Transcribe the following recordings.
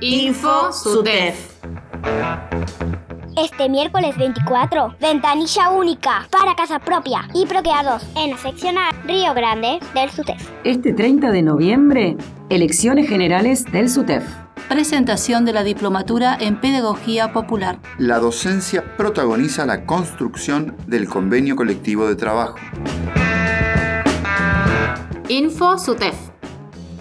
Info SUTEF. Este miércoles 24, ventanilla única para casa propia y Procrear en la seccional Río Grande del SUTEF. Este 30 de noviembre, elecciones generales del SUTEF. Presentación de la diplomatura en Pedagogía Popular. La docencia protagoniza la construcción del convenio colectivo de trabajo. Info SUTEF.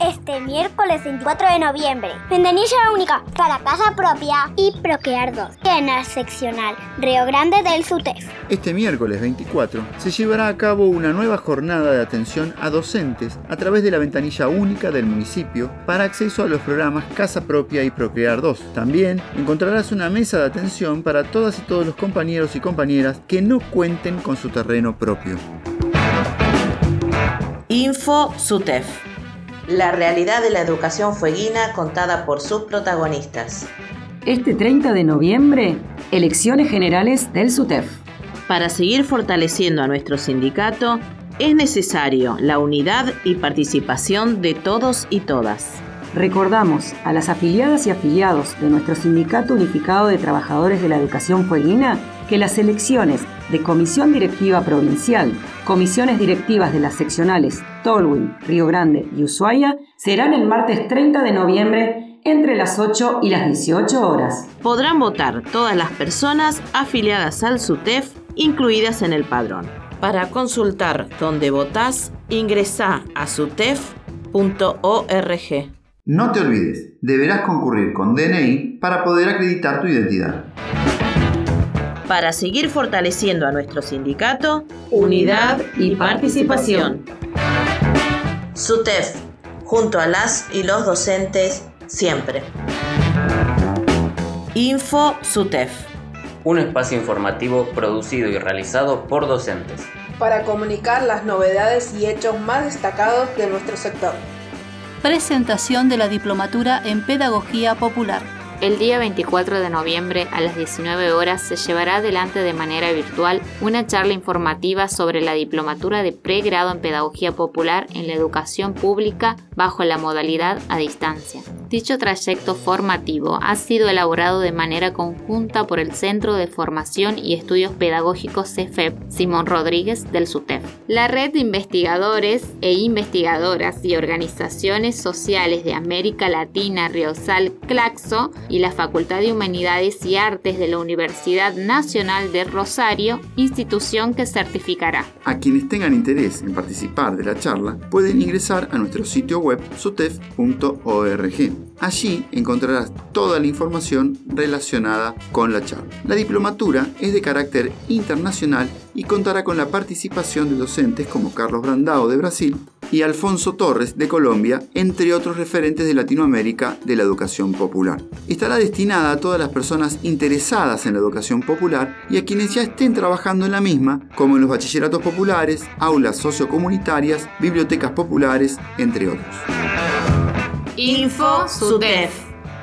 Este miércoles 24 de noviembre, ventanilla única para casa propia y Procrear 2 en la seccional Río Grande del SUTEF. Este miércoles 24 se llevará a cabo una nueva jornada de atención a docentes a través de la ventanilla única del municipio para acceso a los programas Casa Propia y Procrear 2. También encontrarás una mesa de atención para todas y todos los compañeros y compañeras que no cuenten con su terreno propio. Info SUTEF. La realidad de la educación fueguina contada por sus protagonistas. Este 30 de noviembre, elecciones generales del SUTEF. Para seguir fortaleciendo a nuestro sindicato, es necesario la unidad y participación de todos y todas. Recordamos a las afiliadas y afiliados de nuestro Sindicato Unificado de Trabajadores de la Educación Fueguina que las elecciones de Comisión Directiva Provincial, Comisiones Directivas de las seccionales Tolwyn, Río Grande y Ushuaia serán el martes 30 de noviembre entre las 8 y las 18 horas. Podrán votar todas las personas afiliadas al SUTEF incluidas en el padrón. Para consultar dónde votás, ingresa a sutef.org. No te olvides, deberás concurrir con DNI para poder acreditar tu identidad. Para seguir fortaleciendo a nuestro sindicato, unidad y participación. SUTEF, junto a las y los docentes, siempre. Info SUTEF. Un espacio informativo producido y realizado por docentes. Para comunicar las novedades y hechos más destacados de nuestro sector. Presentación de la diplomatura en Pedagogía Popular. El día 24 de noviembre a las 19 horas se llevará adelante de manera virtual una charla informativa sobre la diplomatura de pregrado en Pedagogía Popular en la educación pública bajo la modalidad a distancia. Dicho trayecto formativo ha sido elaborado de manera conjunta por el Centro de Formación y Estudios Pedagógicos CEFEP Simón Rodríguez del SUTEF. La red de investigadores e investigadoras y organizaciones sociales de América Latina Riosal Claxo y la Facultad de Humanidades y Artes de la Universidad Nacional de Rosario, institución que certificará. A quienes tengan interés en participar de la charla pueden ingresar a nuestro sitio web sutef.org. Allí encontrarás toda la información relacionada con la charla. La diplomatura es de carácter internacional y contará con la participación de docentes como Carlos Brandao de Brasil y Alfonso Torres de Colombia, entre otros referentes de Latinoamérica de la educación popular. Estará destinada a todas las personas interesadas en la educación popular y a quienes ya estén trabajando en la misma, como en los bachilleratos populares, aulas sociocomunitarias, bibliotecas populares, entre otros. Info SUTEF.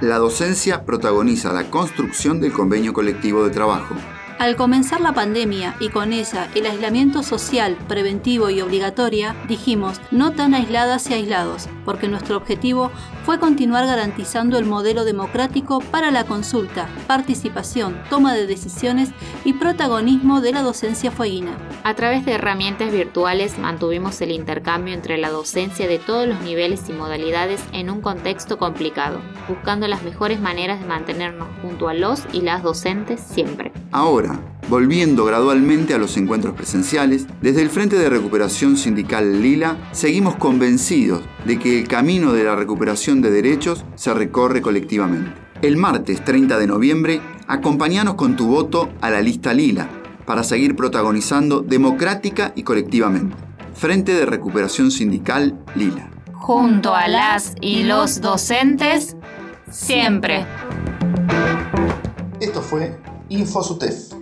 La docencia protagoniza la construcción del convenio colectivo de trabajo. Al comenzar la pandemia y con ella el aislamiento social, preventivo y obligatoria, dijimos no tan aisladas y aislados, porque nuestro objetivo fue continuar garantizando el modelo democrático para la consulta, participación, toma de decisiones y protagonismo de la docencia fueguina. A través de herramientas virtuales mantuvimos el intercambio entre la docencia de todos los niveles y modalidades en un contexto complicado, buscando las mejores maneras de mantenernos junto a los y las docentes siempre. Ahora, volviendo gradualmente a los encuentros presenciales, desde el Frente de Recuperación Sindical Lila, seguimos convencidos de que el camino de la recuperación de derechos se recorre colectivamente. El martes 30 de noviembre, acompáñanos con tu voto a la lista Lila para seguir protagonizando democrática y colectivamente. Frente de Recuperación Sindical Lila. Junto a las y los docentes, siempre. Esto fue InfoSutef.